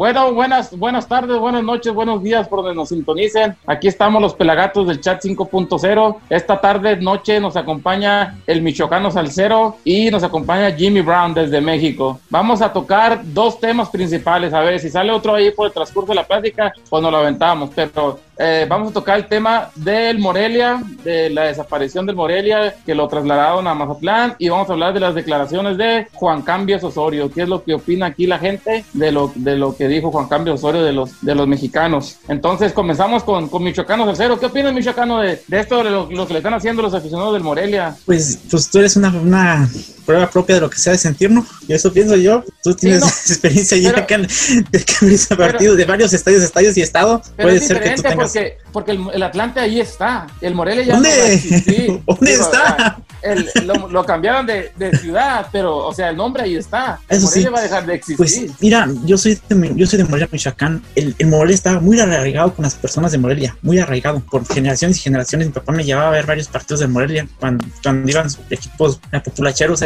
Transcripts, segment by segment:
Bueno, buenas, buenas tardes, buenas noches, buenos días por donde nos sintonicen. Aquí estamos los pelagatos del chat 5.0. Esta tarde, noche, nos acompaña el Michoacano Salcero y nos acompaña Jimmy Brown desde México. Vamos a tocar dos temas principales. A ver, si sale otro ahí por el transcurso de la plática, pues nos lo aventamos. Pero eh, vamos a tocar el tema del Morelia, de la desaparición del Morelia, que lo trasladaron a Mazatlán, y vamos a hablar de las declaraciones de Juan Cambios Osorio, qué es lo que opina aquí la gente de lo, de lo que dijo Juan Cambios Osorio de los, de los mexicanos. Entonces comenzamos con, con Michoacanos al cero. ¿Qué opina Michoacano de, de esto, de lo, que le están haciendo los aficionados del Morelia? Pues, pues tú eres una prueba propia de lo que sea de sentirnos, y eso pienso yo. Tú tienes experiencia ya que, que, partido de varios estadios, estadios y estado. Puede ser que tú tengas porque, porque el, el, Atlante ahí está. El Morelia ya ¿Dónde? ¿Dónde está? El, lo, cambiaron de, de, ciudad, pero, o sea, el nombre ahí está. El Morelia va a dejar de existir. Pues, mira, yo soy de, yo soy de Morelia, Michoacán. El, el Morelia estaba muy arraigado con las personas de Morelia, muy arraigado. Por generaciones y generaciones, mi papá me llevaba a ver varios partidos de Morelia cuando, cuando iban equipos populacheros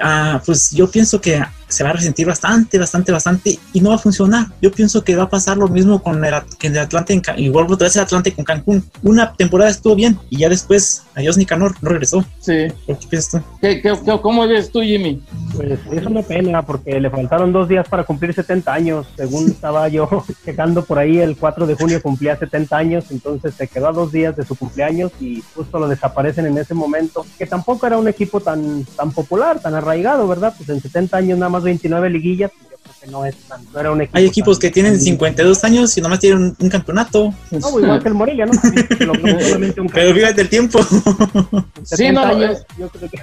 Ah, pues yo pienso que se va a resentir bastante, bastante, bastante y no va a funcionar. Yo pienso que va a pasar lo mismo con el, el Atlante, y vuelvo otra vez el Atlante con Cancún. Una temporada estuvo bien y ya después, adiós Nicanor, no regresó. Sí. ¿Qué piensas tú? ¿Qué, qué, cómo ves tú, Jimmy? Pues es una pena porque le faltaron dos días para cumplir 70 años. Según estaba yo checando por ahí, el 4 de junio cumplía 70 años, entonces se quedó a dos días de su cumpleaños y justo lo desaparecen en ese momento, que tampoco era un equipo tan, tan popular, tan arraigado, ¿verdad? Pues en 70 años nada más 29 liguillas, que no es tan, no era un equipo Hay equipos que tienen 52 años y nomás tienen un, campeonato. No, igual que el Morelia, ¿no? Pero fíjate el tiempo. Sí, no, años, yo creo que...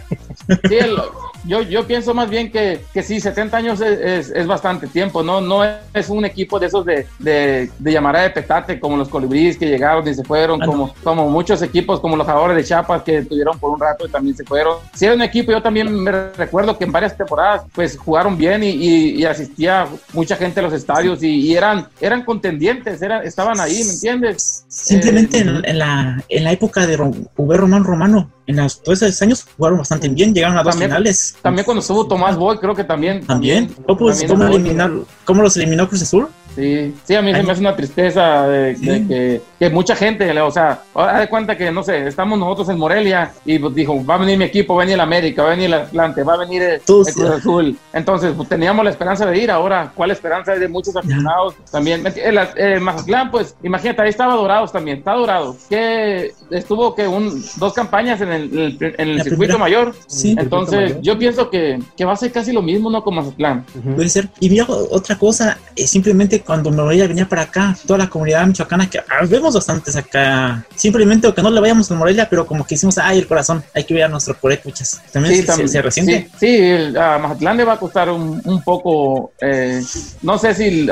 Sí, el, yo, yo pienso más bien que, que sí, 70 años es, es, bastante tiempo, ¿no? No es un equipo de esos de, de, de llamada de petate como los colibríes que llegaron y se fueron, ah, como, como muchos equipos como los jugadores de Chiapas que tuvieron por un rato y también se fueron. Sí, era un equipo, yo también me recuerdo que en varias temporadas pues jugaron bien y, y, mucha gente a los estadios y, eran, eran contendientes, eran, estaban ahí, ¿me entiendes? Simplemente en, eh, la, en la época de Uber Román Romano, en los, todos esos años jugaron bastante bien, llegaron a dos finales. También cuando estuvo Tomás Boy, creo que también. También. ¿Cómo, pues, ¿cómo, eliminar, ¿Cómo los eliminó Cruz Azul? Sí, sí, a mí se me hace una tristeza de, que, que, mucha gente, o sea, haz de cuenta que, no sé, estamos nosotros en Morelia y pues, dijo, va a venir mi equipo, va a venir el América, va a venir el Atlante, va a venir el, Cruz Azul. Entonces, pues, teníamos la esperanza de ir, ahora, ¿cuál esperanza hay de muchos aficionados también? El, el, Mazatlán, pues, imagínate, ahí estaba Dorados también, está Dorado, que estuvo que un, dos campañas en el, en el circuito mayor. Sí. Entonces, yo pienso que, que, va a ser casi lo mismo, ¿no? Con Mazatlán. Puede ser. Y mira, otra cosa, es simplemente cuando me voy a venir para acá, toda la comunidad michoacana, que ah, vemos bastantes acá, simplemente que no le vayamos a Morelia, pero como que hicimos, ay, el corazón, hay que ver a nuestro purécuchas. También sí, se, también, se, resiente. Sí, a Mazatlán le va a costar un, un poco, eh, no sé si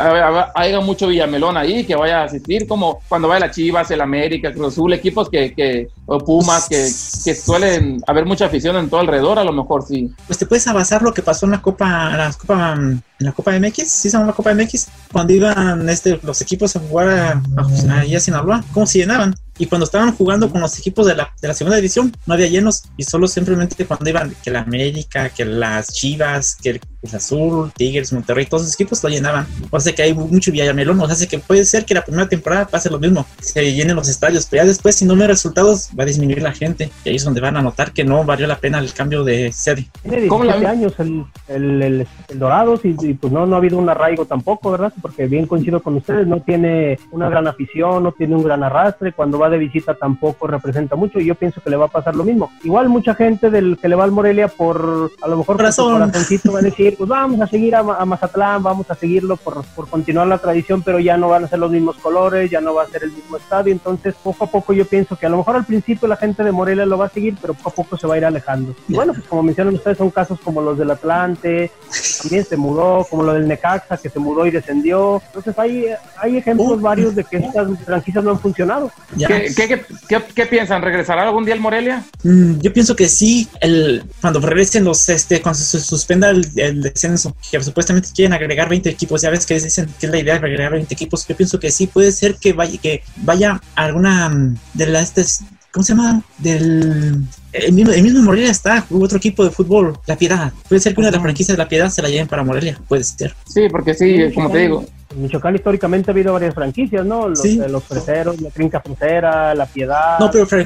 haya mucho Villamelón ahí que vaya a asistir, como cuando vaya la Chivas, el América, Cruz Azul, equipos que, que o Pumas, que, que, suelen haber mucha afición en todo alrededor, a lo mejor sí. Pues te puedes avanzar lo que pasó en la Copa, la Copa, en la Copa MX, ¿sí se la Copa MX? Cuando iban este, los equipos a jugar a, a, a Sinaloa, ¿cómo se llenaban? Y cuando estaban jugando con los equipos de la, de la segunda división, no había llenos. Y solo simplemente cuando iban que la América, que las Chivas, que el Cruz Azul, Tigres, Monterrey, todos esos equipos lo llenaban. O sea que hay mucho Villamelón. O sea que puede ser que la primera temporada pase lo mismo, se llenen los estadios. Pero ya después, si no hay resultados, va a disminuir la gente. Y ahí es donde van a notar que no valió la pena el cambio de sede. Tiene 17 años el, el, el, el Dorados y, y, pues no, no ha habido un arraigo tampoco, ¿verdad? Porque bien coincido con ustedes, no tiene una gran afición, no tiene un gran arrastre. Cuando va de visita tampoco representa mucho y yo pienso que le va a pasar lo mismo. Igual mucha gente del que le va al Morelia por a lo mejor por corazoncito va a decir, pues vamos a seguir a, a, Mazatlán, vamos a seguirlo por, por continuar la tradición, pero ya no van a ser los mismos colores, ya no va a ser el mismo estadio, entonces poco a poco yo pienso que a lo mejor al principio la gente de Morelia lo va a seguir, pero poco a poco se va a ir alejando. Y bueno, pues como mencionan ustedes, son casos como los del Atlante, también se mudó, como lo del Necaxa, que se mudó y descendió. Entonces hay, hay ejemplos uh. varios de que estas franquicias no han funcionado. ¿Qué, qué, ¿Qué, ¿Qué, piensan? ¿Regresará algún día el Morelia? Mm, yo pienso que sí. El, cuando regresen los, este, cuando se suspenda el, el, descenso, que supuestamente quieren agregar 20 equipos, ya ves que dicen que es la idea de agregar 20 equipos. Yo pienso que sí, puede ser que vaya, que vaya alguna mm, de las, ¿cómo se llama? Del el mismo, el mismo Morelia está, hubo otro equipo de fútbol, La Piedad. Puede ser que una de las franquicias de La Piedad se la lleven para Morelia, puede ser. Sí, porque sí, como te digo. En Michoacán históricamente ha habido varias franquicias, ¿no? Los, Sí. eh, los freseros, la Trinca Frontera, la Piedad. No, pero, pero,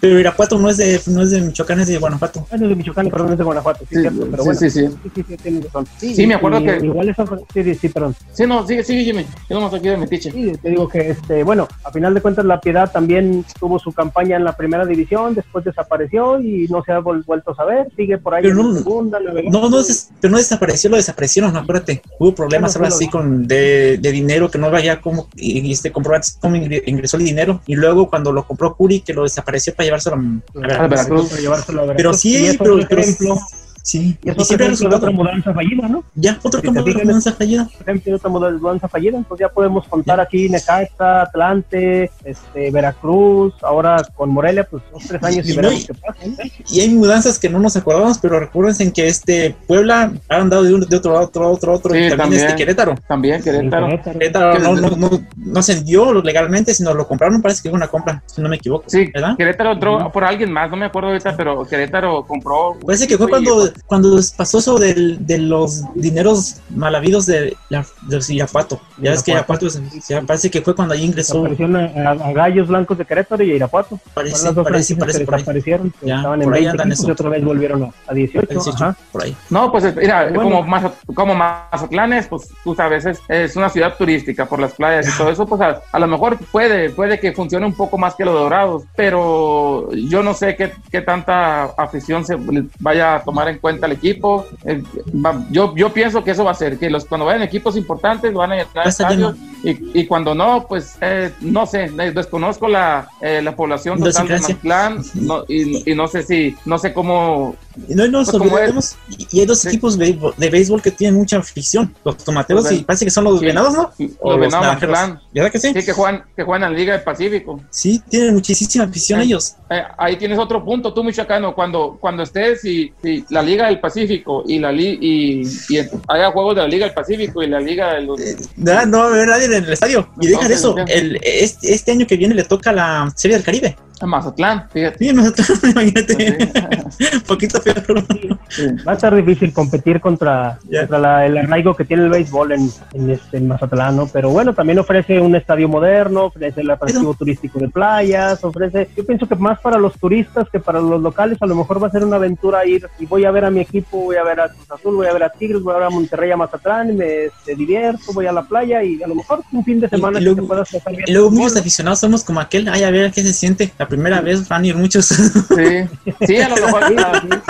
pero Irapuato no es de no es de Michoacán, es de Guanajuato. Bueno, es de Michoacán, perdón, es de Guanajuato, sí, Sí, cierto, pero sí, bueno. sí, sí. Sí, sí, razón. Sí, me acuerdo y- que- Igual esa sí, sí, sí, perdón. Sí, no, sigue, sigue, Jimmy. Yo nomás aquí de metiche. Sí, te digo que, este, bueno, a final de cuentas La Piedad también tuvo su campaña en la primera división, después desapareció y no se ha vuelto a saber, sigue por ahí Pero en no- la segunda, navegando. No, no, des- pero no desapareció, lo desaparecieron, acuérdate. Hubo problemas ahora sí con de, de dinero que no vaya como y, este comprobantes cómo ingre- ingresó el dinero y luego cuando lo compró Curi que lo desapareció para llevárselo a, a Veracruz. A Veracruz. Para llevárselo a Pero sí, pero ejemplo, sí, y y siempre de otra mudanza fallida, ¿no? Ya, otro Si de mudanza fallida. Por ejemplo, otra mudanza fallida, entonces ya podemos contar aquí Necaxa, Atlante, este, Veracruz, ahora con Morelia, pues dos, tres años y, Y no, veremos y- qué pasa. ¿no? Y hay mudanzas que no nos acordamos, pero recuérdense que este Puebla ha andado de, un, de otro lado, otro, otro, otro, Sí, y también, también. este Querétaro. También, Querétaro. Querétaro. Querétaro no, no, no, no ascendió legalmente, sino lo compraron, parece que fue una compra, si no me equivoco. Sí, ¿verdad? Querétaro entró por alguien más, no me acuerdo ahorita, pero Querétaro compró. Parece que fue y- cuando, cuando pasó eso del, de los dineros mal habidos de, la- de Irapuato. Ya ves que Irapuato. Es- ya parece que fue cuando ahí ingresó. Desaparecieron a, a- a Gallos Blancos de Querétaro y a Irapuato. Parece, Fueron las dos parece, parece por ahí. que Ya, estaban en ahí 20 andan equipos eso. y otra vez volvieron a, a 18. Parece ajá. por ahí. No, pues mira, Bueno. como, Mazat- como Mazatlán es, pues tú sabes, es, es una ciudad turística por las playas y todo eso, pues a, a lo mejor puede, puede que funcione un poco más que los Dorados, pero yo no sé qué, qué tanta afición se vaya a tomar en cuenta el equipo. Eh, va- yo, yo pienso que eso va a ser, que los cuando vayan equipos importantes van a llenar Va a estar estadios y, y cuando no, pues eh, no sé, desconozco la, eh, la población total de. Mazatlán no, y, y no sé si, no sé cómo Y no nos Pues y y hay dos Sí. equipos de béisbol, de béisbol que tienen mucha afición. Los tomateros Pues, y parece que son los sí. venados, ¿no? los O los Venados. ¿Verdad que sí? Sí, que juegan, que juegan en la Liga del Pacífico. Sí, tienen muchísima afición Sí. ellos. Eh, ahí tienes otro punto, tú, Michoacano, cuando, cuando estés y, y la Liga del Pacífico y la li- y, y haya juegos de la Liga del Pacífico y la Liga de los... No, no va a haber nadie en el estadio. Y dejan No, eso, el, este, este año que viene le toca la Serie del Caribe. A Mazatlán, fíjate. Sí, nosotros, imagínate, poquito peor. Sí. Va a estar difícil competir contra, contra la- el arraigo que tiene el béisbol en, en, este, en Mazatlán, ¿no? Pero bueno, también ofrece un estadio moderno, ofrece el atractivo turístico de playas, ofrece, yo pienso que más para los turistas que para los locales, a lo mejor va a ser una aventura ir y voy a ver a mi equipo, voy a ver a Cruz Azul, voy a ver a Tigres, voy a ver a Monterrey, a Mazatlán, y me este, divierto, voy a la playa y a lo mejor un fin de semana y que luego- te puedas pasar bien. Y luego muchos aficionados somos como aquel, ay, a ver qué se siente. La primera vez van a ir muchos. Sí, sí, a lo mejor. sí,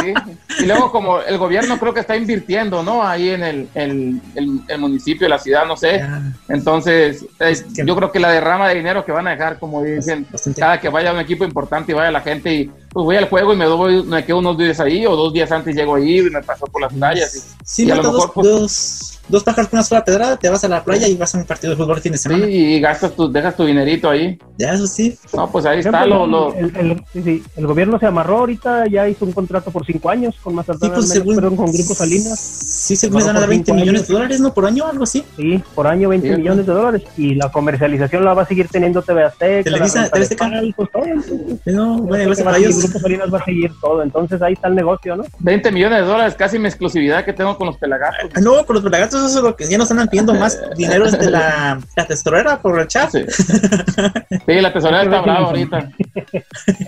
sí. Y luego como el gobierno creo que está invirtiendo, ¿no? Ahí en el, el, el- el municipio, la ciudad, no sé. Entonces, que- yo creo que la derrama de dinero que van a dejar, como dicen, cada que vaya un equipo importante y vaya la gente y pues voy al juego y me, doy, me quedo unos días ahí o dos días antes llego ahí y me paso por las playas. y- Sí, y a lo mejor, pues- dos, dos pájaros con una sola pedrada, te vas a la playa y vas a un partido de fútbol el fin de Sí, semana. y gastas tu, dejas tu dinerito ahí. Ya, eso sí. No, pues ahí está lo, lo- el, el- sí, sí, el gobierno se amarró ahorita, ya hizo un contrato por cinco años con Mazatlán, Sí, pues según, perdón, con Grupo Salinas. Sí, les van a dar por 20 cinco millones años. de dólares, ¿no? Por año, algo así. Sí, por año 20 Sí. millones de dólares y la comercialización la va a seguir teniendo TV Azteca, Televisa, TV Azteca. palcos, todo. No, bueno, gracias que va a a seguir, ellos. Grupo Salinas va a seguir todo, entonces ahí está el negocio, ¿no? 20 millones de dólares, casi mi exclusividad que tengo con los pelagatos. Ah, No, con los pelagatos, eso es lo que ya nos andan pidiendo más dinero de la, la tesorera por el chat. Sí, Sí, la tesorera está brava ahorita.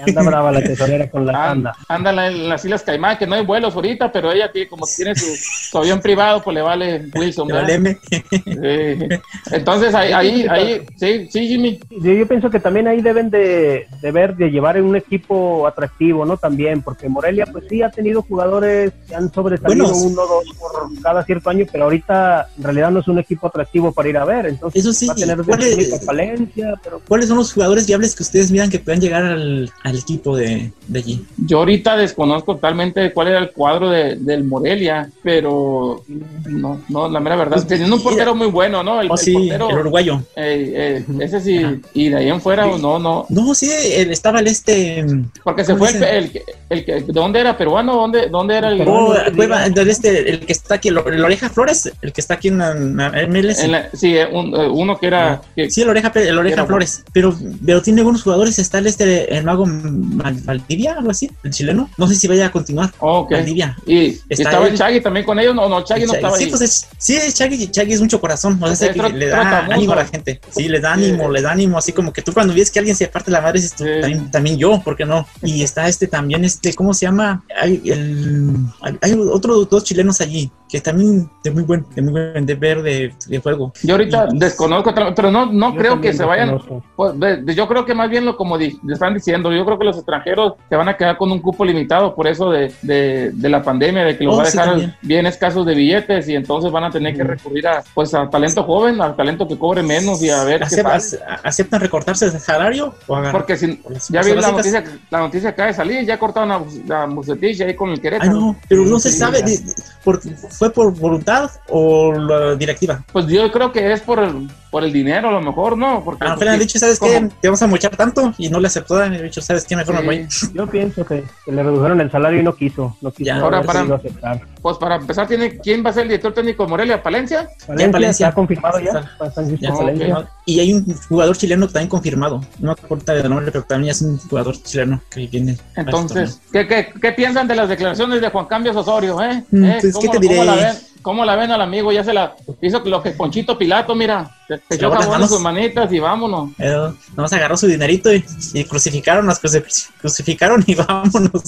Anda brava la tesorera con la banda. Anda en la- en las Islas Caimán, que no hay vuelos ahorita, pero ella tiene, como tiene su, su avión privado, pues le vale Wilson. ¿verdad? vale M. Sí. Entonces ahí, ahí, ahí, sí, sí, Jimmy. Yo, yo pienso que también ahí deben de, de ver, de llevar un equipo atractivo, ¿no? También, porque Morelia pues sí ha tenido jugadores que han sobresalido Buenos. uno o dos por cada cierto año, pero ahorita en realidad no es un equipo atractivo para ir a ver, entonces Eso sí, va a tener ¿cuál es- única falencia, pero ¿Cuáles son los jugadores viables que ustedes miran que puedan llegar al, al equipo de, de allí? Yo ahorita desconozco totalmente cuál era el cuadro de, del Morelia, pero no, no, la mera verdad. Pues, Teniendo un portero muy bueno, ¿no? El, Oh, el sí, portero, el uruguayo. eh, eh, ese sí, Ajá. y de ahí en fuera, no, no. No, sí, él estaba el este. Porque se ¿Cómo fue el, el, que- el que, ¿de dónde era? ¿Peruano? ¿Dónde, dónde era el? Oh, del este, el que está aquí, el, el Oreja Flores, el que está aquí en, en MLS. En la- sí, eh, un- eh, uno que era. que- Sí, el oreja, el oreja Flores. Pero, pero tiene buenos jugadores. Está el este, el mago Valdivia, algo así, el chileno. No sé si vaya a continuar. oh, ok. Valdivia. Y, Está estaba el Chagui también con ellos. No, no, Chagui no estaba sí, ahí. pues es, sí, Chagui, Chagui es mucho corazón. O sea, Es que le da ánimo a la gente. Sí, le da ánimo, Sí. le da ánimo. Así como que tú cuando ves que alguien se parte la madre, dices tú, Sí. también, también yo, ¿por qué no? Y está este también, este, ¿cómo se llama? Hay, el, hay, hay otros dos chilenos allí que también de muy buen, de muy buen de ver de, de juego. Yo ahorita Y- desconozco, pero no, no creo que se vayan. Pues, de- yo creo que más bien lo como di- le están diciendo, yo creo que los extranjeros se van a quedar con un cupo limitado por eso de, de, de la pandemia, de que los Oh, va a dejar bien escasos de billetes y entonces van a tener que recurrir a pues a talento joven, al talento que cobre menos y a ver qué ¿Acep- pasa. ace- ¿Aceptan recortarse el salario o agarrar? Porque si, las- ya vi la noticia, la noticia acaba de salir, ya cortaron a, a Bucetich ahí con el Ay, Querétaro. no, pero no se Sí, sabe, ya. ¿Fue por voluntad o la directiva? Pues yo creo que es por por el dinero a lo mejor, ¿no? Porque, A lo mejor le han dicho, ¿sabes ¿cómo? qué? Te vamos a mochar tanto y no le aceptó. Me dicho, ¿sabes qué? Mejor me voy. Sí. Yo pienso que, que le redujeron el salario y no quiso. No quiso Ya, ahora para- aceptar. Pues para empezar, tiene ¿quién va a ser el director técnico de Morelia? ¿Palencia? Valencia, Valencia. está confirmado ya. Ya. Y hay un jugador chileno también confirmado. No me acuerdo del nombre, pero también es un jugador chileno que viene. a Entonces, ¿qué, qué, qué piensan de las declaraciones de Juan Cambios Osorio? Eh? Mm, ¿Eh? pues, ¿Cómo, ¿qué te diré? ¿cómo la ven? ¿Cómo la ven al amigo? Ya se la hizo lo que Ponchito Pilato, mira. Se, echó sus manitas y vámonos. nomás agarró su dinerito y, y crucificaron, nos crucificaron y vámonos.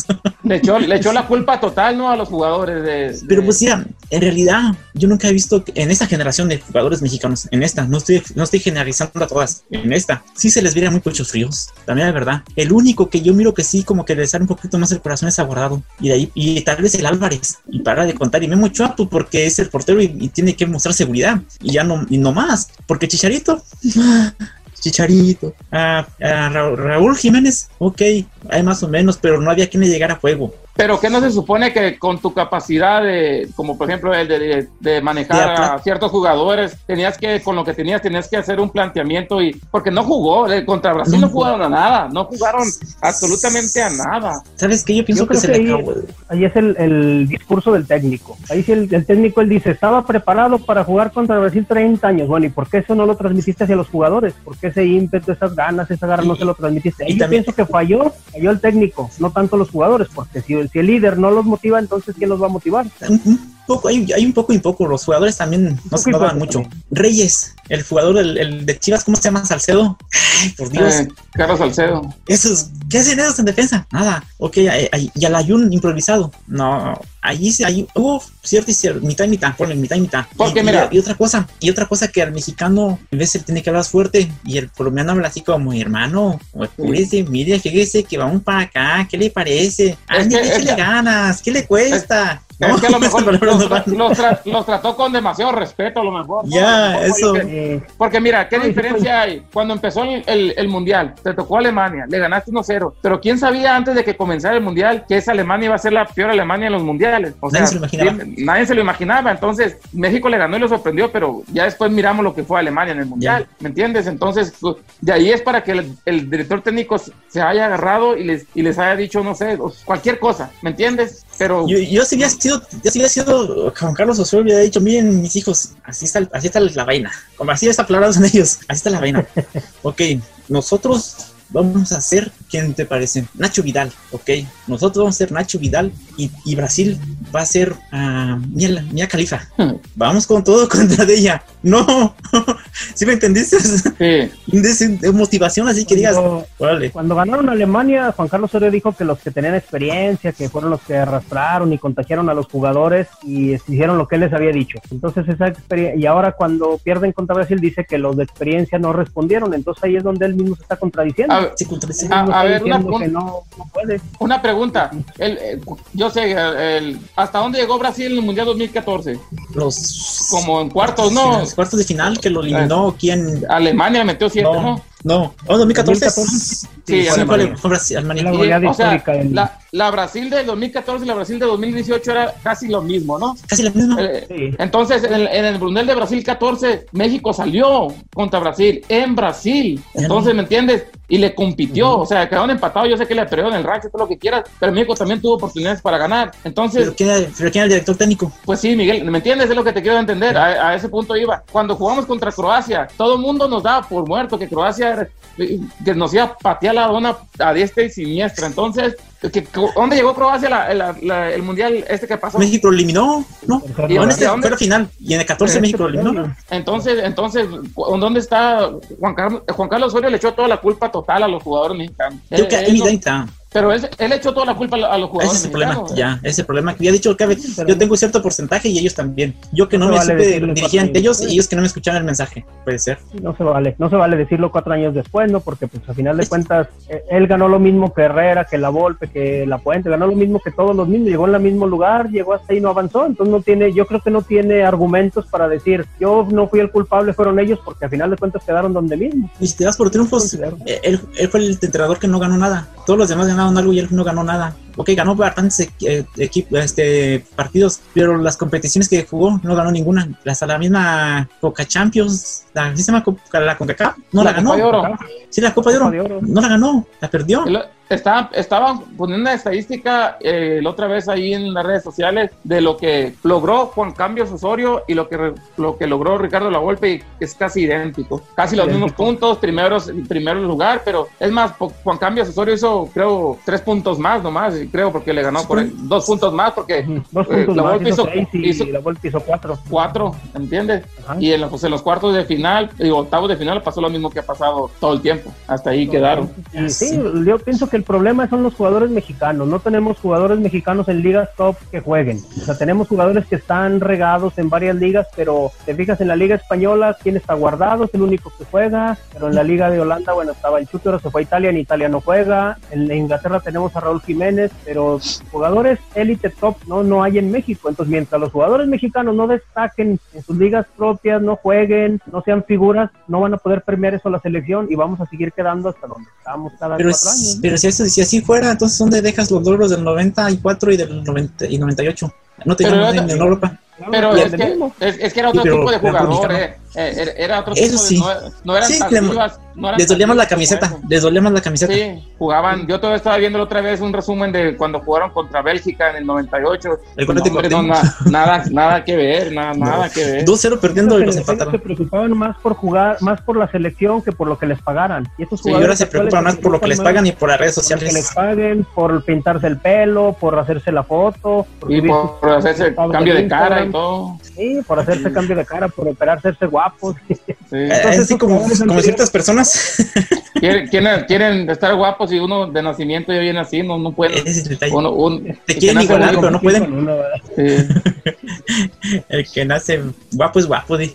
Le echó, le echó la culpa total, ¿no? A los jugadores de... de- Pero pues mira, en realidad yo nunca he visto en esta generación de jugadores mexicanos, en esta, no estoy, no estoy generalizando a todas, en esta, sí se les viera muy pechos fríos, también es verdad. El único que yo miro que sí como que les sale un poquito más el corazón es aguardado. Y de ahí, y tal vez el Álvarez, y para de contar, y Memo Ochoa, pues, porque es el portero y, y tiene que mostrar seguridad, y ya no, y no más, porque Chicharito, Chicharito, ah, ah, Ra- Raúl Jiménez, ok, hay más o menos, pero no había quien le llegara a juego. Pero que no se supone que con tu capacidad de, como por ejemplo el de, de- de manejar a ciertos jugadores, tenías que, con lo que tenías, tenías que hacer un planteamiento y, porque no jugó, contra Brasil no, No. jugaron a nada, no jugaron absolutamente a nada. ¿Sabes qué? Yo pienso Yo que se que le ahí- acabó. Ahí es el, el discurso del técnico. Ahí sí el, el técnico él dice, estaba preparado para jugar contra Brasil 30 años. Bueno, ¿y por qué eso no lo transmitiste hacia los jugadores? ¿Por qué ese ímpetu, esas ganas, esa garra no Y- se lo transmitiste? y Ahí yo también- pienso que falló, falló el técnico, no tanto los jugadores, porque si, si el líder no los motiva, entonces ¿quién los va a motivar? Poco, hay, hay un poco y poco. Los jugadores también no se poco mucho. también. Reyes, el jugador el, el de Chivas, ¿cómo se llama? Salcedo. Ay, por Dios. Eh, Carlos Salcedo. Esos, ¿qué hacen esos en defensa? Nada. Ok, y al Ayun improvisado. No, allí sí, ahí hubo cierto y cierto, mitad y mitad, ponle mitad y mitad. Porque y, mira- y otra cosa, y otra cosa que al mexicano en vez de tiene que hablar fuerte y el colombiano habla así como hermano, apúrese, mire, fíjese que vamos para acá, ¿qué le parece? Ande, que- es échale que- ganas, ¿qué le cuesta? Es que a lo mejor los, los tra- los trató con demasiado respeto, a lo mejor. ¿no? Ya, mejor eso. Porque mira, ¿qué Ay, sí, diferencia hay? Cuando empezó el, el- el Mundial, te tocó Alemania, le ganaste 1-0, pero ¿quién sabía antes de que comenzara el Mundial que esa Alemania iba a ser la peor Alemania en los Mundiales? O Nadie sea, se lo imaginaba. nadie se lo imaginaba, entonces México le ganó y lo sorprendió, pero ya después miramos lo que fue Alemania en el Mundial, ¿me entiendes? Entonces, pues, de ahí es para que el, el director técnico se haya agarrado y les, y les haya dicho, no sé, cualquier cosa, ¿me entiendes? Pero... Yo, yo si hubiera sido, yo si sido Juan Carlos Osorio, hubiera dicho, miren mis hijos, así está, así está la vaina. Como así está palabras en ellos, así está la vaina. ok, nosotros vamos a ser, ¿quién te parece? Nacho Vidal, ok. Nosotros vamos a ser Nacho Vidal y, y Brasil va a ser uh, Mia, Mia Khalifa. Vamos con todo contra de ella. No, ¿sí me entendiste? Sí de motivación, así que digas. Cuando, cuando ganaron Alemania, Juan Carlos Osorio dijo que los que tenían experiencia, que fueron los que arrastraron y contagiaron a los jugadores y hicieron lo que él les había dicho. Entonces, esa experiencia. Y ahora, cuando pierden contra Brasil, dice que los de experiencia no respondieron. Entonces, ahí es donde él mismo se está contradiciendo. A, se. A, a ver, una, un, no, no puede. una pregunta. El, eh, yo sé, el, ¿hasta dónde llegó Brasil en el Mundial 2014? Los. Como en cuartos, ¿no? Cuartos de final que lo eliminó. Eh, ¿Quién? Alemania metió 100 Bon. No oh, 2014 2014. Sí, Sí, Alemania. Brasil, Alemania. La Y, goleada o sea, la, la Brasil del 2014 y la Brasil de 2018 era casi lo mismo, ¿no? Casi la misma. Eh, Sí. Entonces, en el, en el Brunel de Brasil 14, México salió contra Brasil en Brasil. Entonces, ¿me entiendes? Y le compitió. O sea, quedaron empatados. Yo sé que le perdieron el rancho, todo lo que quieras, pero México también tuvo oportunidades para ganar. Entonces, pero, ¿quién era, pero ¿quién era el director técnico? pues sí, Miguel, ¿me entiendes? Es lo que te quiero entender. A, a ese punto iba. Cuando jugamos contra Croacia, todo el mundo nos daba por muerto que Croacia era- que nos iba a patear la dona a diestra y siniestra. Entonces, que- ¿dónde llegó Croacia la- la- la- el mundial este que pasó? México lo eliminó, ¿no? Tercer ¿Y No, en este dónde? fue la final. Y en el 14 Este México lo eliminó. Entonces, entonces, ¿dónde está Juan Carlos? Juan Carlos Osorio le echó toda la culpa total a los jugadores mexicanos. Creo que ahí no- está. Pero él, él echó toda la culpa a los Ese jugadores es el problema, ya, ese es el problema. Ya he dicho que pero- yo tengo cierto porcentaje y ellos también. Yo que no, No me vale supe dirigir ante ellos y ellos que no me escucharon el mensaje. Puede ser. No se vale, no se vale decirlo cuatro años después, ¿no? Porque pues a final de Es- cuentas eh, él ganó lo mismo que Herrera, que La Volpe, que La Puente, ganó lo mismo que todos los mismos, llegó en el mismo lugar, llegó hasta ahí no avanzó, entonces no tiene, yo creo que no tiene argumentos para decir yo no fui el culpable, fueron ellos, porque a final de cuentas quedaron donde mismo. Y si te das por triunfos, eh, él, él fue el entrenador que no ganó nada. Todos los demás ganaron algo y él no ganó nada. Ok, ganó bastantes eh, este, partidos, pero las competiciones que jugó no ganó ninguna. Hasta la misma Coca Champions, la misma Coca, la CONCACAF, no la, La Copa de ganó. Oro. Sí, la Copa de Oro, Copa de Oro. no la ganó, la perdió. Él- Está, estaban poniendo una estadística eh, la otra vez ahí en las redes sociales de lo que logró Juan Cambios Osorio y lo que, lo que logró Ricardo Lavolpe, es casi idéntico. Casi los mismos Idéntico. puntos, primeros, primero lugar, pero es más, Juan Cambios Osorio hizo, creo, tres puntos más nomás, creo, porque le ganó por dos puntos más, porque Dos Eh, puntos más, hizo hizo- seis y hizo- cuatro. cuatro, ¿entiendes? Ajá. Y en, los, pues, en los cuartos de final, digo, octavos de final pasó lo mismo que ha pasado todo el tiempo. Hasta ahí quedaron. Y sí, yo pienso que el problema son los jugadores mexicanos. No tenemos jugadores mexicanos en ligas top que jueguen. O sea, tenemos jugadores que están regados en varias ligas, pero te fijas en la liga española, quién está guardado, es el único que juega. Pero en la liga de Holanda, bueno, estaba el Chuto, ahora se fue a Italia, en Italia no juega. En Inglaterra tenemos a Raúl Jiménez, pero jugadores élite top no, no hay en México. Entonces, mientras los jugadores mexicanos no destaquen en sus ligas propias, no jueguen, no sean figuras, no van a poder premiar eso a la selección y vamos a seguir quedando hasta donde estamos cada Pero, cuatro años. pero si, eso, si así fuera, entonces ¿dónde dejas los logros del 94 y del 90 y 98? No te llaman en, Europa. Pero Y es que, es, es que era otro tipo de jugador, eh. Eh, era, otro Eso tipo de, sí. no, no eran Sí, le- vivas, no eran Les tan dolía más la camiseta, les dolía más la camiseta. Sí, jugaban. Yo todavía estaba viendo otra vez un resumen de cuando jugaron contra Bélgica en el 98. El No, hombre, na- nada, nada que ver, nada, nada que ver. 2-0 perdiendo y los ellos se empataron. preocupaban más por jugar, más por la selección que por lo que les pagaran. Y estos Sí, jugadores ahora se preocupan más por lo que les pagan y por las redes por lo que les sociales. paguen, por pintarse el pelo, por hacerse la foto, por Y por, por hacerse cambio de cara y todo. Sí, por hacerse cambio de cara, por operar, hacerse guapos. Sí. Eh, Entonces, Así esos como, ciertas personas. Quieren, quieren, quieren estar guapos y uno de nacimiento ya viene así, no, no pueden. Ese es el detalle. Uno, un- Te quieren igualar, pero no pueden. Con uno, ¿verdad? Sí, El que nace guapo es guapo, di.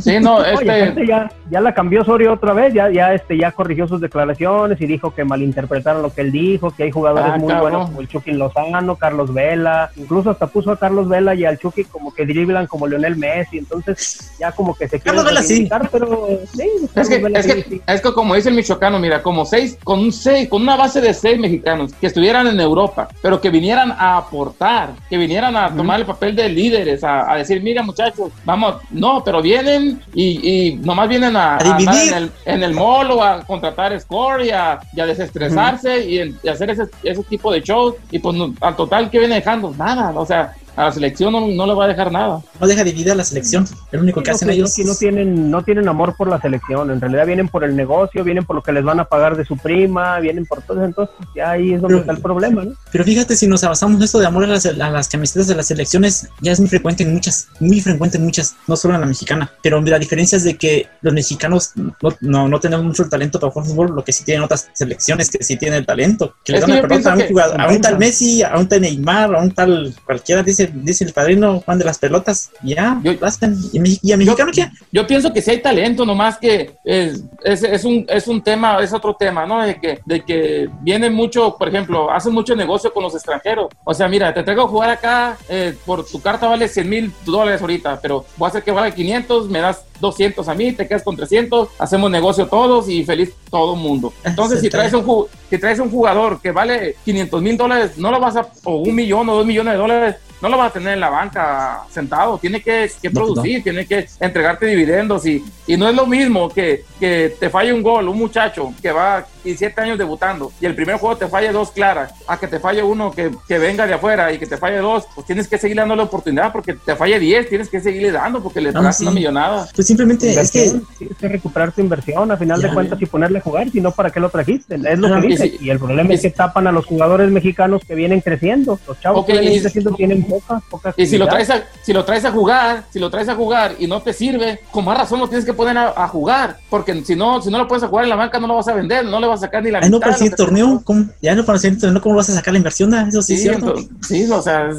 Sí, no, este. ya, ya la cambió Osorio otra vez, ya, ya, este, ya corrigió sus declaraciones y dijo que malinterpretaron lo que él dijo, que hay jugadores Ah, muy cabrón. buenos como el Chucky Lozano, Carlos Vela, incluso hasta puso a Carlos Vela y al Chucky como que driblan como Lionel Messi, entonces ya como que se quieren Carlos sí. pero sí, Es Carlos que, Vela es, que, sí. es que como dice el michoacano, mira, como seis, con un seis, con una base de seis mexicanos que estuvieran en Europa, pero que vinieran a aportar, que vinieran a tomar el papel de líderes, a, a decir, mira muchachos, vamos, no, pero vienen y, y nomás vienen a, A andar en el, en el mall o a contratar score y a, y a desestresarse y, en- y hacer ese, ese tipo de shows y pues no- al total que viene dejando nada, o sea, a la selección no, no le va a dejar nada. No deja dividida la selección. El único que No, hacen ellos. que no tienen no tienen amor por la selección en realidad vienen por el negocio vienen por lo que les van a pagar de su prima vienen por todo eso, entonces ya ahí es donde Pero- está el problema ¿no? Pero fíjate, si nos avanzamos esto de amor a las, a las camisetas de las selecciones, ya es muy frecuente en muchas, muy frecuente en muchas, no solo en la mexicana. Pero la diferencia es de que los mexicanos no, no, no tenemos mucho el talento para jugar fútbol, lo que sí tienen otras selecciones que sí tienen el talento. Que le dan la pelota a un, jugador, a un tal Messi, a un tal Neymar, a un tal cualquiera, dice, dice, dice el padrino Juan de las pelotas, ya, yo, ¿Y, a mexicano qué? Yo pienso que sí hay talento, nomás que es, es, es, un, es un tema, es otro tema, ¿no? De que, de que viene mucho, por ejemplo, hacen mucho negocio con los extranjeros. O sea, mira, te traigo a jugar acá, eh, por tu carta vale 100 mil dólares ahorita, pero voy a hacer que valga 500, me das 200 a mí, te quedas con 300, hacemos negocio todos y feliz todo el mundo. Entonces, si traes, un, si traes un jugador que vale 500 mil dólares, no lo vas a, o un millón o dos millones de dólares, no lo vas a tener en la banca sentado, tiene que, producir, tiene que entregarte dividendos y, y no es lo mismo que, que te falle un gol, un muchacho que va 17 años debutando y el primer juego te falle dos claras, a que te falle uno que, que venga de afuera y que te falle dos, pues tienes que seguir dando la oportunidad porque te falle 10, tienes que seguirle dando porque le das una millonada. Pues simplemente es que... Tienes que recuperar tu inversión a final de cuentas y ponerle a jugar, si no, ¿para qué lo trajiste? Es lo que dice. Y, el problema es que tapan a los jugadores mexicanos que vienen creciendo. Los chavos que vienen creciendo tienen poca, poca Y si lo, traes a, si lo traes a jugar, si lo traes a jugar y no te sirve, con más razón lo tienes que poner a, jugar, porque si no, si no lo puedes jugar en la banca, no lo vas a vender, no le vas a sacar ni la no para el torneo, ¿cómo? ya no para el torneo, ¿cómo vas a sacar la inversión? Ah, eso sí, es cierto. sí, o sea.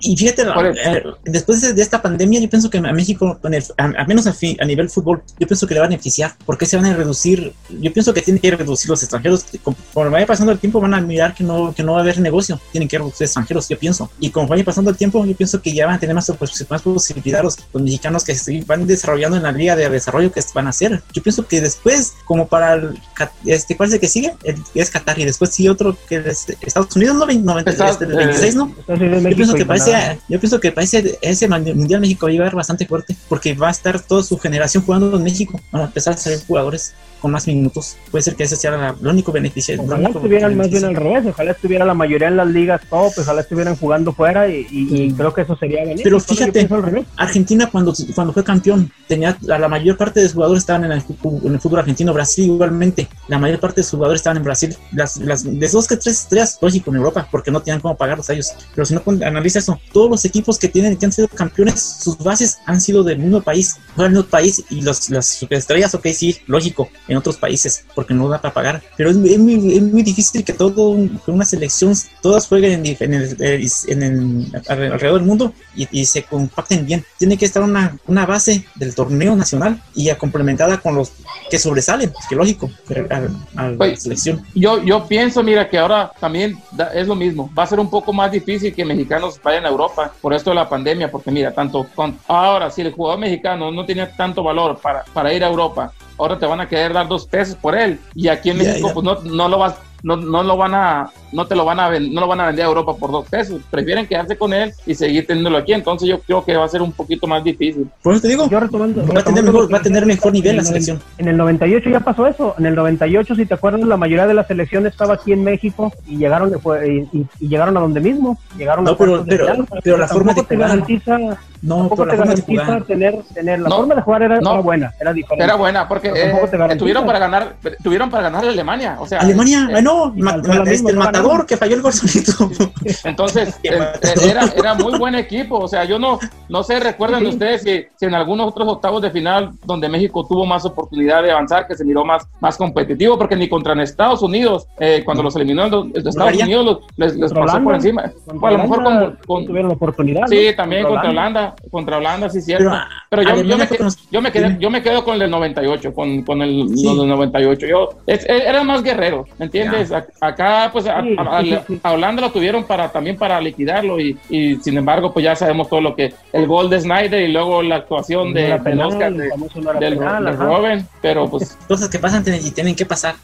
Y fíjate, eh, después de, esta pandemia, yo pienso que a México, al menos a, a, nivel fútbol, yo pienso que le va a beneficiar, porque se van a reducir, yo pienso que tienen que reducir los extranjeros, conforme vaya pasando el tiempo van a mirar que no, que no va a haber negocio, tienen que reducir extranjeros, yo pienso, y como vaya pasando el tiempo, yo pienso que ya van a tener más, pues, más posibilidades los, mexicanos que se van desarrollando en la liga de desarrollo que van a hacer. Yo pienso que después, como para el, este, ¿cuál es el que sigue? es Qatar y después sí otro que es Estados Unidos, no, 96, este, ¿no? Yo pienso que parece, yo pienso que parece ese Mundial México va a llegar bastante fuerte porque va a estar toda su generación jugando en México, van a empezar a salir jugadores con más minutos. Puede ser que ese sea el único beneficio. Ojalá estuvieran más bien al revés, ojalá estuviera la mayoría en las ligas top, ojalá estuvieran jugando fuera y, creo que eso sería. Pero fíjate, Argentina cuando, cuando fue campeón, tenía la mayor parte de jugadores estaban en el, en el fútbol argentino, Brasil igualmente, la mayor parte de jugadores estaban en Brasil. Las, las de dos que tres estrellas, lógico, en Europa, porque no tenían cómo pagarlos a ellos. Pero si no analiza eso, todos los equipos que tienen que han sido campeones, sus bases han sido del mismo país, juegan del mismo país y los, las superestrellas, ok, sí, lógico, en otros países porque no da para pagar. Pero es, muy, es muy, difícil que todo una selección, todas jueguen en, el, en el, alrededor del mundo y, se compacten bien. Tiene que estar una, una base del torneo nacional y complementada con los que sobresalen, que lógico, a, la selección. Yo, yo pienso, mira, que ahora también es lo mismo. Va a ser un poco más difícil que mexicanos vayan a Europa por esto de la pandemia, porque mira, tanto con, ahora, si el jugador mexicano no tenía tanto valor para, para ir a Europa, ahora te van a querer dar dos pesos por él. Y aquí en México, pues no, no lo vas, no, no lo van a, no te lo van a no lo van a vender a Europa por dos pesos. Prefieren quedarse con él y seguir teniéndolo aquí. Entonces yo creo que va a ser un poquito más difícil. Por eso te digo, va, a tener mejor, va a tener mejor nivel la selección. En el 98 ya pasó eso. En el 98, si te acuerdas, la mayoría de la selección estaba aquí en México y llegaron y, y, llegaron a donde mismo. Llegaron no, pero, pero, la forma de jugar. Garantiza, no, pero la forma de jugar. Tener, tener, la forma de jugar era, buena, era diferente. Era buena porque eh, tuvieron para ganar, tuvieron para ganar a Alemania. O sea, Alemania, eh, no, este, el matador que falló el gol Entonces, eh, era, era muy buen equipo. O sea, yo no, no sé, recuerden ustedes si, si, en algunos otros octavos de final donde México tuvo más oportunidad de avanzar, que se miró más, más competitivo, porque ni contra Estados Unidos, eh, cuando los eliminó en Estados Unidos, les, les pasó por encima. a lo mejor con, tuvieron la oportunidad. Sí, también contra Holanda. contra Holanda, sí, cierto. Pero, yo, yo, me, yo, me quedé, yo me quedo con el del 98, con, con el, los del 98. Yo, es, eran más guerreros, ¿me entiendes? Acá, pues, a, a, Holanda lo tuvieron para también para liquidarlo y, y, sin embargo, pues ya sabemos todo lo que el gol de Snyder y luego la actuación de, Oscar de, del, Robin, pero pues cosas que pasan y tienen que pasar,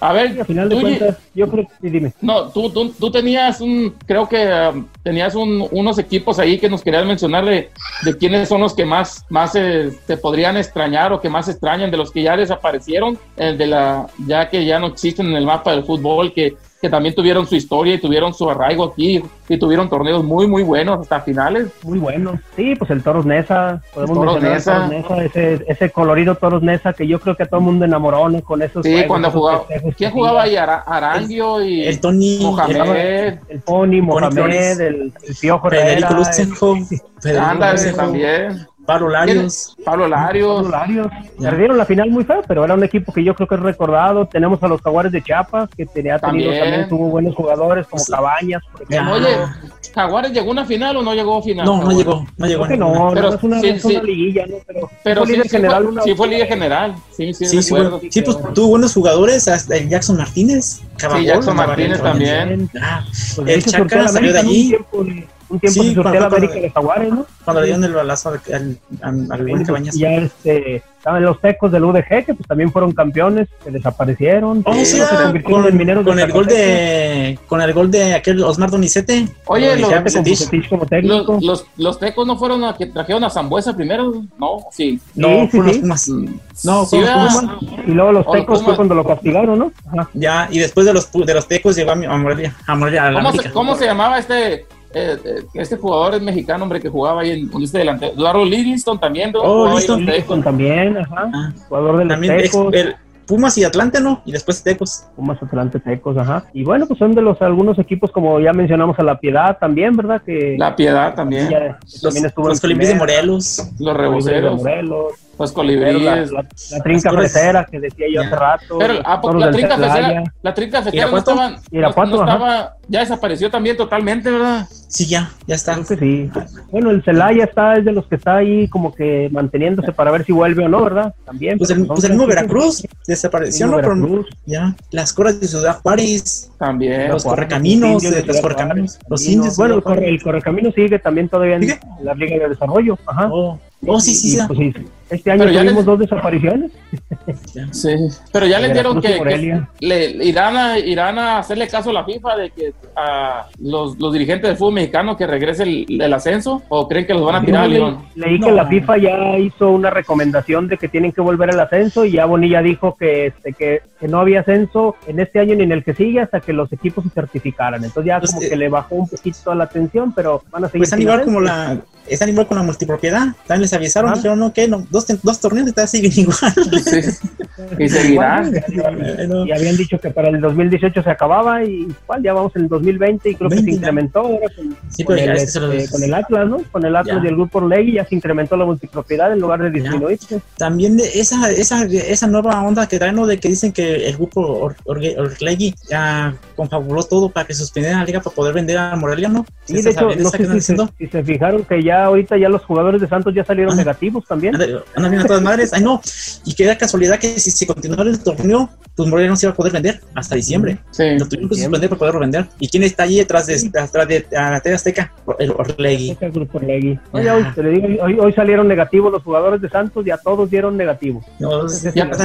A ver, al final de cuentas, yo creo que dime. No, tú, tú, tú tenías un, creo que um, tenías un, unos equipos ahí que nos querías mencionar de, de quiénes son los que más, más eh, te podrían extrañar o que más extrañan de los que ya desaparecieron, el de la, ya que ya no existen en el mapa del fútbol, que que también tuvieron su historia y tuvieron su arraigo aquí y tuvieron torneos muy, muy buenos hasta finales. Muy buenos. Sí, pues el Toros Nesa, podemos Toros Nesa. ese, ese colorido Toros Nesa que yo creo que a todo el mundo enamoró con esos. Sí, cuando jugaba. ¿Quién jugaba ahí? Arangio y. El Tony. Mohamed. El, Pony, Mohamed, el, el Piojo Federico Lucenjo. Federico también. Pablo Larios. Pablo Larios. Pablo Larios. Perdieron la final muy feo, pero era un equipo que yo creo que es recordado. Tenemos a los Jaguares de Chiapas, que tenía tenido También. también, tuvo buenos jugadores como Cabañas, por ejemplo. Oye, ¿Jaguares llegó a una final o no llegó a final? No, no llegó, no llegó. Creo no, Pero no es una, sí, es una sí. liguilla, ¿no? Pero, Pero fue sí, líder sí general fue, una sí fue Liga General. Sí, sí, Sí, sí, recuerdo. bueno. Sí, pues tuvo buenos jugadores, hasta el Jackson Martínez. Cabagol, Jackson Martínez también. Ah, Pues El ahí se Chaca sortea la salió de allí. Tiempo, un tiempo Sí, se la América de Jaguares, ¿no? cuando le dieron el balazo al, al, al, Cabañas. ya este, estaban los tecos del UDG, que pues también fueron campeones, que desaparecieron. Oh, sí, se ah, convirtieron con, en mineros con de el gol de con el gol de aquel Osmar Donizete. Oye, Lo los- dije a Con Bucetich. Bucetich como Los, técnico. los, los tecos no fueron a que trajeron a Zambuesa primero, ¿no? Sí. No, Sí, sí, fueron los. Pumas. Mm, No, sí, fueron los. Y luego los tecos fue cuando lo castigaron, ¿no? Ajá. Ya, y después de los pu- de los tecos llegó a, Morelia, a Morelia, a la ¿Cómo, se, América. ¿Cómo se llamaba este eh, eh, este jugador es mexicano, hombre, que jugaba ahí en este delantero? Eduardo Livingston también, ¿no? Oh, Livingston. los también, ajá. Ah, Jugador de los también ex- tecos. el Pumas y Atlante, ¿no? Y después Tecos. Pumas Atlante Tecos, ajá. Y bueno, pues son de los algunos equipos como ya mencionamos a La Piedad también, ¿verdad? Que La Piedad también. ya- Los, también estuvo los de primera, Morelos. Los reboceros, Morelos, los colibríes. la, la- la trinca fresera que decía yo hace rato. Pero ¿a la trinca fresera, la trinca fresera no ¿Irapuato? estaba, no- Irapuato, no estaba, ya desapareció también totalmente, ¿verdad? Sí, ya, ya está. Creo que sí. Bueno, el Celaya está, es de los que está ahí como que manteniéndose para ver si vuelve o no, ¿verdad? También. Pues el, pues el mismo. Veracruz desapareció, ¿no? Pero Veracruz. ya, las coras de Ciudad Juárez, También. los correcaminos, los indios de- de los correcaminos, los indios. Bueno, el, corre- el correcamino sigue también todavía en, ¿Sigue? en la Liga de Desarrollo. Ajá. Oh, oh, sí, sí, pues, sí, este año tuvimos les- dos desapariciones. Sí, pero ya les dieron que, le, irán, a, irán a hacerle caso a la FIFA de que a los, los dirigentes del fútbol mexicano que regrese el, el ascenso o creen que los van a tirar León. leí, leí No. que la FIFA ya hizo una recomendación de que tienen que volver al ascenso y ya Bonilla dijo que, este, que, que no había ascenso en este año ni en el que sigue hasta que los equipos se certificaran. Entonces ya Pues, como eh, que le bajó un poquito la atención, pero van a seguir. Pues como la, igual con la multipropiedad. También les avisaron, Ah. dijeron, no, que no, dos, dos torneos siguen igual. Sí. Y seguirán. Bueno, Y habían dicho que para el 2018 se acababa y igual ya vamos en el 2020 y creo que 20, se incrementó ahora con, Sí, con pero ya el, es que se los- este, con el Atlas, ¿no? Con el Atlas Ya. y el grupo Orlegui ya se incrementó la multipropiedad en lugar de disminuirse. También de esa, esa, esa nueva onda que traen, ¿no? De que dicen que el grupo Or- Orlegui ya confabuló todo para que suspendieran la liga para poder vender a Morelia, ¿no? Sí, ¿Se de hecho, no sé si se, diciendo? si se fijaron que ya ahorita ya los jugadores de Santos ya salieron Ah. negativos también. Anda- Andan bien a todas madres. Ay, no. Y que da casualidad que si se continuara el torneo, pues Morelia no se iba a poder vender hasta diciembre. Sí. Lo tuvieron que suspender para poderlo vender. ¿Y quién está allí detrás de, detrás de a la TV Azteca? El Orlegui. Ese grupo Orlegui. Oye, hoy, te digo, hoy, hoy salieron negativos los jugadores de Santos, ya todos dieron negativo. No, Entonces, Ya, no.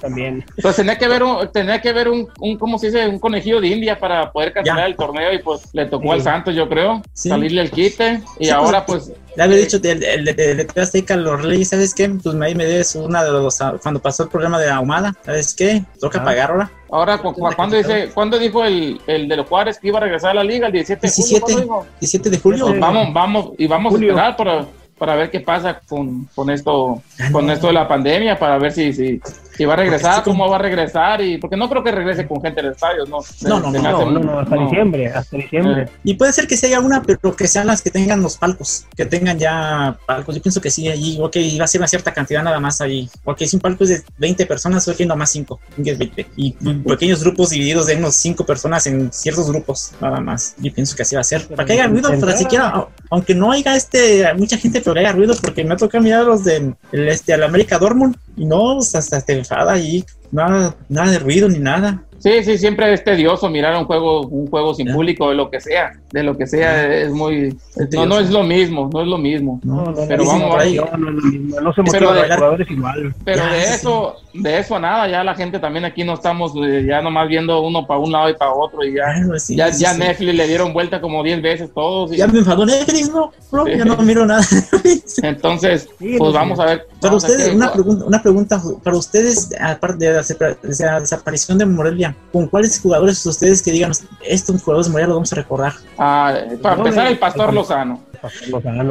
también. Pues tenía que ver un, tenía que ver un, un, ¿cómo se dice? Un conejillo de India para poder cancelar Ya. el torneo y pues le tocó Sí. al Santos, yo creo, Sí. salirle el quite y Sí, ahora pues, pues Le había dicho el de, Azteca, el Orlegui, ¿sabes qué? Pues ahí me debes una de los. Cuando pasó el problema de Ahumada, ¿sabes qué? Toca Ah. pagar ahora. ahora cu- cu- ¿cuándo dice cuándo dijo el, el de los Juárez que iba a regresar a la liga el 17 de julio? 17. ¿cuándo dijo? 17 de julio. Pues vamos, vamos, y vamos Julio. a esperar para, para ver qué pasa con, con esto, Ah, con no. esto de la pandemia, para ver si, si, si va a regresar, cómo va a regresar, y porque no creo que regrese con gente del estadio, no. No, no, Se no, hace No, no, un- no, hasta no. diciembre, hasta diciembre. Eh. Y puede ser que sí haya una, pero que sean las que tengan los palcos, que tengan ya palcos. Yo pienso que sí, allí, ok, va a ser una cierta cantidad nada más allí. Porque si un palco es de 20 personas, ok, nomás 5, que es 20. Y pequeños grupos divididos de unos 5 personas en ciertos grupos, nada más. Yo pienso que así va a ser. Para que haya ruido, para siquiera, aunque no haya este, mucha gente, pero que haya ruido, porque me ha tocado mirar a los de el, este, al América Dortmund, y no, hasta te enfada ahí. Nada, nada de ruido ni nada. Sí, sí, siempre es tedioso mirar un juego, un juego sin público, lo que sea, de lo que sea, es muy, no, no es lo mismo, no es lo mismo. No, Pero no, vamos ahí. no, no, se Pero de- los jugadores igual. Pero Ya, de sí. eso, de eso a nada, ya la gente también aquí no estamos eh, ya nomás viendo uno para un lado y para otro y ya, Claro, sí, ya, sí, ya. Netflix le dieron vuelta como 10 veces todos. y- Ya me enfadó Netflix, no, bro, ya no miro nada. entonces, pues vamos a ver. Para ustedes, una pregunta, una pregunta, para ustedes, aparte de la, de la desaparición de Morelia, ¿con cuáles jugadores ustedes que digan, estos jugadores de Morelia los vamos a recordar? Ah, para No, empezar, eh, el Pastor el- Lozano.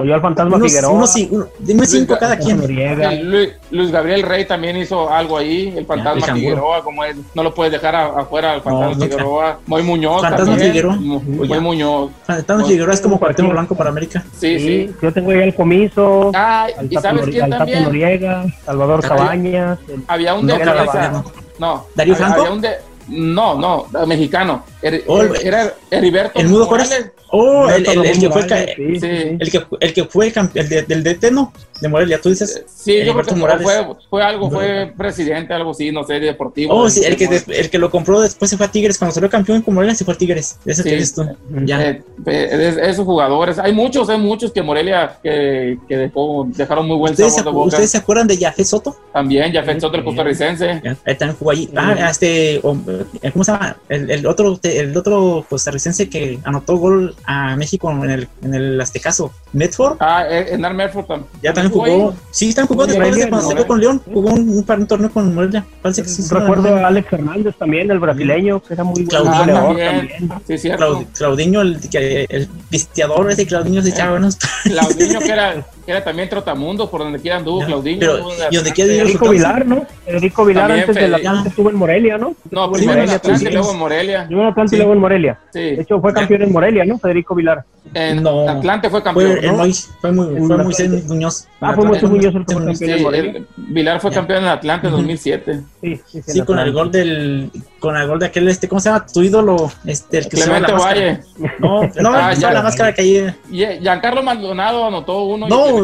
Yo al fantasma Unos, Figueroa. unos uno- cinco cada quien. El Luis, Luis Gabriel Rey también hizo algo ahí, el el fantasma canguro. Figueroa, como es, no lo puedes dejar afuera al fantasma nunca. Figueroa. Muy Muñoz Fantasma también. Figueroa. Mu- Muy Ya. Muñoz. Fantasma Figueroa es como Cuauhtémoc Blanco para América. Sí, Sí, sí. yo tengo ahí al comiso, Ah, al ¿y Tato, sabes quién al también? Noriega, Salvador Cabañas, el- Había un No, defensa. No. No. ¿Darío había- Franco? No, no, mexicano. Era, Oh, el- era Heriberto ¿El Mudo Morales. Juárez? Oh, el, el- el que fue, Morales, el que, el que fue campe- el de- del DT, ¿no? De Morelia, tú dices. Sí, yo creo que fue, fue algo, fue presidente, algo así, no sé, deportivo. Oh, sí, el que, el que lo compró después se fue a Tigres. Cuando salió campeón con Morelia se fue a Tigres. Ese Sí. que dices tú. Ya. Eh, eh, es- esos jugadores, hay muchos, hay muchos que Morelia que, que dejó, dejaron muy buen ¿Ustedes, se, de boca. ¿Ustedes se acuerdan de Jafet Soto? También, ya Soto el costarricense. También jugó allí. Ah, este, o- eh, ¿cómo se llama? El, el otro, el otro costarricense que anotó gol a México en el, en el Aztecaso. Medford. Ah, eh, Enar Merford tam- Ya también jugó jugó. Sí, también jugó después de cuando con León. Jugó un, un, par- un torneo con Morelia. Parece que sí. sí, Recuerdo a Alex Hernández también, el brasileño, que era muy buen Claudio Ah, también. también. Sí, cierto. Claud- Claudiño, el, el pisteador ese Claudiño se echaba buenos. Claudinho, que era, era también trotamundo, por donde quiera anduvo, Ya, Claudinho. pero, en ¿y donde Atlante. quiera Federico Vilar, ¿no? Federico Vilar También antes del Atlante estuvo en Morelia, ¿no? No, en primero en Morelia, Atlante y sí. luego en Morelia. Primero en Atlante Sí. y luego en Morelia. Sí. De hecho, fue campeón en Morelia, ¿no? Federico Vilar. En No. Atlante fue campeón. Fue, el ¿no? Fue muy, En fue Moisés Muñoz. Ah, fue Moisés Atlante. Muñoz el que fue campeón Sí, en Morelia. el- Vilar fue campeón en Atlante en Ujú. 2007. Sí, sí, Sí, en con el Atlante. gol del, con el gol de aquel, este, ¿cómo se llama? Tu ídolo, este, el que se llama Clemente la máscara. Valle. No, no, Ah, la máscara que ahí. Y eh, Giancarlo Maldonado anotó uno. y No,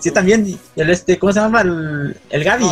Sí, también. El este, ¿cómo se llama? El, el Gaby.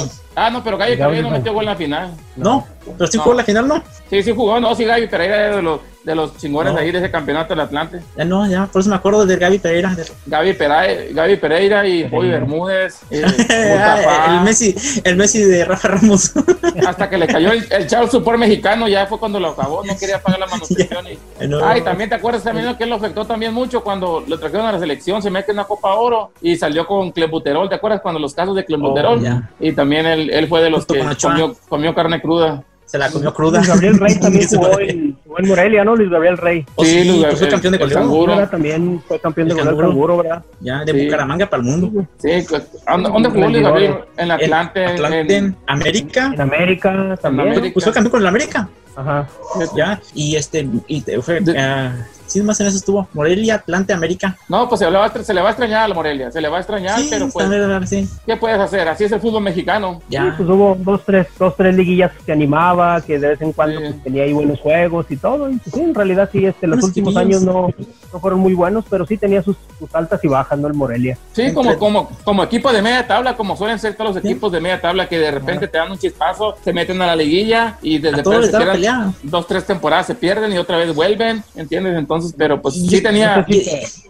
Ah, no, pero Gaby Pereira no metió gol en la final. No, pero sí No. jugó la final, ¿no? Sí, sí jugó, no, sí, Gaby Pereira era de los, de los chingones No. ahí de ese campeonato del Atlante. Ya no, ya, por eso me acuerdo del Gaby Pereira. Gaby Pereira, Gaby Pereira y Bobby Bermúdez. eh, Mustafa. el Messi, el Messi de Rafa Ramos. Hasta que le cayó el, el chavo super mexicano, ya fue cuando lo acabó, no quería pagar la manutención. Y, No. Ay, también te acuerdas también que él lo afectó también mucho cuando lo trajeron a la selección, se mete en una Copa Oro y salió con Clembuterol, ¿te acuerdas cuando los casos de Clembuterol? Oh. Y también él, él fue de los que comió, comió carne cruda. Se la comió cruda. Luis Gabriel Rey también jugó fue. en, jugó en Morelia, ¿no? Luis Gabriel Rey. Oh, sí, Luis pues fue Gabriel- campeón de goleo. también fue campeón de El goleo canguro. canguro, ¿verdad? Ya, de Sí. Bucaramanga para el mundo. Sí, pues, ¿dónde, dónde jugó Luis Gabriel? En Atlante. En Atlante, en- América. En América también. América. Pues fue campeón con el América. Ajá. Ya, y este, y fue, De- ah, sí, más en eso estuvo. Morelia, Atlante, América. No, pues se le, va a, se le va a extrañar a la Morelia, se le va a extrañar, Sí, pero pues, sí. ¿qué puedes hacer? Así es el fútbol mexicano. Sí, Ya. pues hubo dos, tres, dos, tres liguillas que animaba, que de vez en cuando Sí. pues, tenía ahí buenos juegos y todo. Y pues, sí, en realidad sí, este, los últimos años no, no fueron muy buenos, pero sí tenía sus, sus altas y bajas, ¿no? El Morelia. Sí, como, Entre- como, como equipo de media tabla, como suelen ser todos los equipos de media tabla que de repente te dan un chispazo, se meten a la liguilla y desde se quedan dos, tres temporadas se pierden y otra vez vuelven, ¿entiendes? Entonces, pero pues Y- sí tenía... y- Y,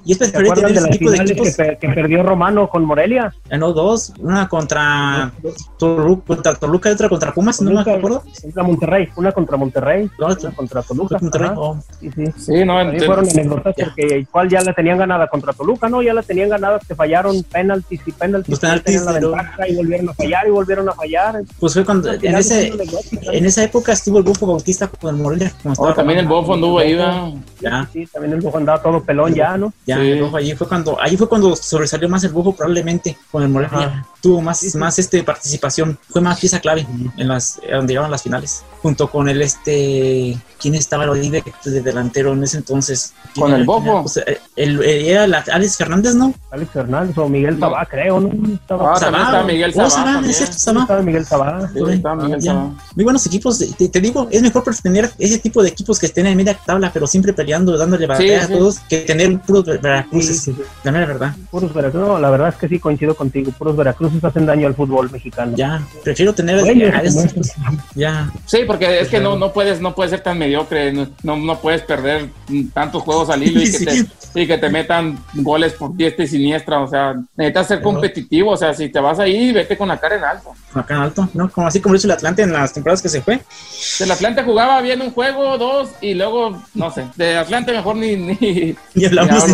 y es ¿Se tener de ese tipo de que, equipos. per- que perdió Romano con Morelia? Ganó dos, una contra Toluca, contra Toluca y otra contra Pumas, no me Toluca, acuerdo. Contra Monterrey, una contra Monterrey, una otra. contra Toluca. Monterrey. Oh, Sí, sí. Sí, no, También ent- fueron anécdotas Ya. porque igual ya la tenían ganada contra Toluca, ¿no? Ya la tenían ganada, que fallaron penaltis y penaltis. Los penaltis, la ventaja y volvieron a fallar y volvieron a fallar. Pues fue cuando, en, ese, en esa época estuvo el Bufo Bautista con el Morelia. como oh, estaba también el. Bofo anduvo ahí, ¿verdad? Ya, Sí, también el Bojo andaba todo pelón ya, ¿no? ya, Sí. el Bufo allí fue cuando, allí fue cuando sobresalió más el Bufo probablemente con el Morelia. Tuvo más, Sí, sí. más este participación, fue más pieza clave en las, donde llegaron las finales. Junto con el este, ¿quién estaba ahí de, de delantero en ese entonces? ¿Con el Bofo? Pues, el, el- era la- Alex Fernández, ¿no? Alex Fernández o Miguel No. Sabá, creo, ¿no? Estaba, Ah, está Miguel Oh, Sabá Sabá, también. es cierto, Sabá. estaba Miguel Sabá. Sí, está Miguel. Sabá. Muy buenos equipos, te, te digo, es mejor tener ese tipo de equipos que estén en media tabla, pero siempre peleando, dándole batalla a todos, que tener puros ver- Sí, Veracruces, sí, sí. la verdad. Puros Veracruz. No, la verdad es que sí coincido contigo. Puros Hacen daño al fútbol mexicano. Ya, prefiero tener estos. ya, Sí, porque es que no, no puedes no puedes ser tan mediocre, no, no, puedes perder tantos juegos al hilo y que, Sí. te, y que te metan goles por diestra y siniestra, o sea, necesitas ser Pero- competitivo, o sea, si te vas ahí, vete con la cara en alto. acá en alto, ¿no? Como así como hizo el Atlante en las temporadas que se fue. El Atlante jugaba bien un juego, dos, y luego, no sé, de Atlante mejor ni, ni, Y hablamos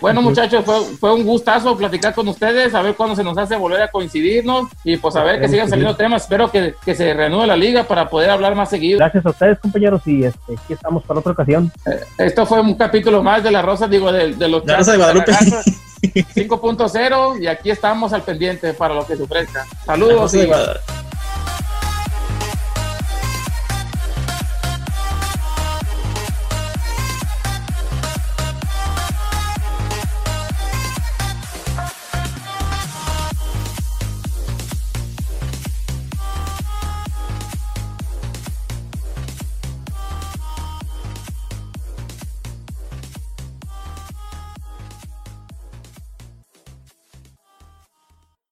bueno, muchachos, fue, fue un gustazo platicar con ustedes, a ver cuándo se nos hace volver a coincidirnos y pues a ver que sigan saliendo temas. Espero que, que se reanude la liga para poder hablar más seguido. Gracias a ustedes, compañeros, y este, aquí estamos para otra ocasión. Esto fue un capítulo más de La Rosa, digo, de, de los La Rosa de Guadalupe. Pelagazos 5.0 y aquí estamos al pendiente para lo que se ofrezca. La Saludos.